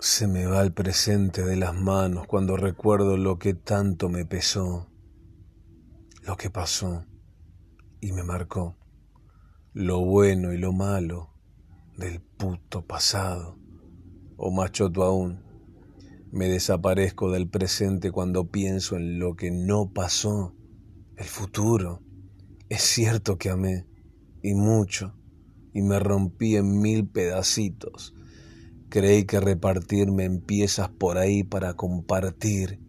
Se me va el presente de las manos cuando recuerdo lo que tanto me pesó, lo que pasó y me marcó, lo bueno y lo malo del puto pasado, o machoto aún, me desaparezco del presente cuando pienso en lo que no pasó, el futuro. Es cierto que amé, y mucho, y me rompí en mil pedacitos Creí que repartirme en piezas por ahí para compartir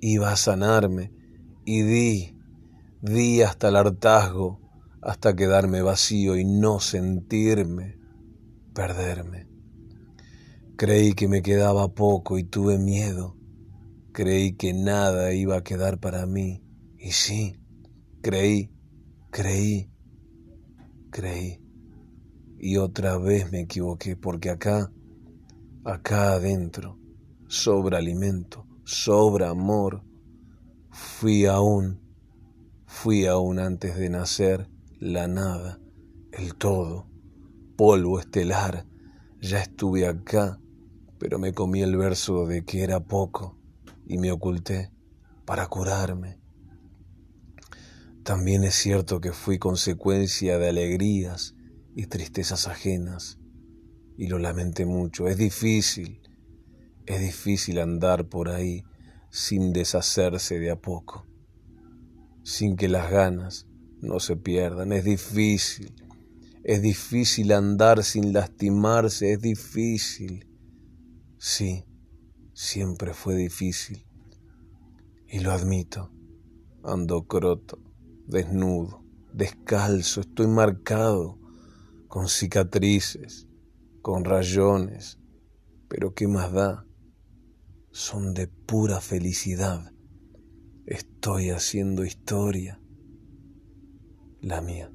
iba a sanarme y di, di hasta el hartazgo, hasta quedarme vacío y no sentirme, perderme. Creí que me quedaba poco y tuve miedo. Creí que nada iba a quedar para mí. Y sí, creí, creí, creí. Y otra vez me equivoqué porque acá acá adentro, sobra alimento, sobra amor. Fui aún, fui aún antes de nacer la nada, el todo, polvo estelar. Ya estuve acá, pero me comí el verso de que era poco y me oculté para curarme. También es cierto que fui consecuencia de alegrías y tristezas ajenas y lo lamenté mucho. Es difícil, es difícil andar por ahí sin deshacerse de a poco, sin que las ganas no se pierdan. Es difícil, es difícil andar sin lastimarse, es difícil. Sí, siempre fue difícil. Y lo admito, ando croto, desnudo, descalzo, estoy marcado con cicatrices con rayones, pero ¿qué más da? Son de pura felicidad. Estoy haciendo historia, la mía.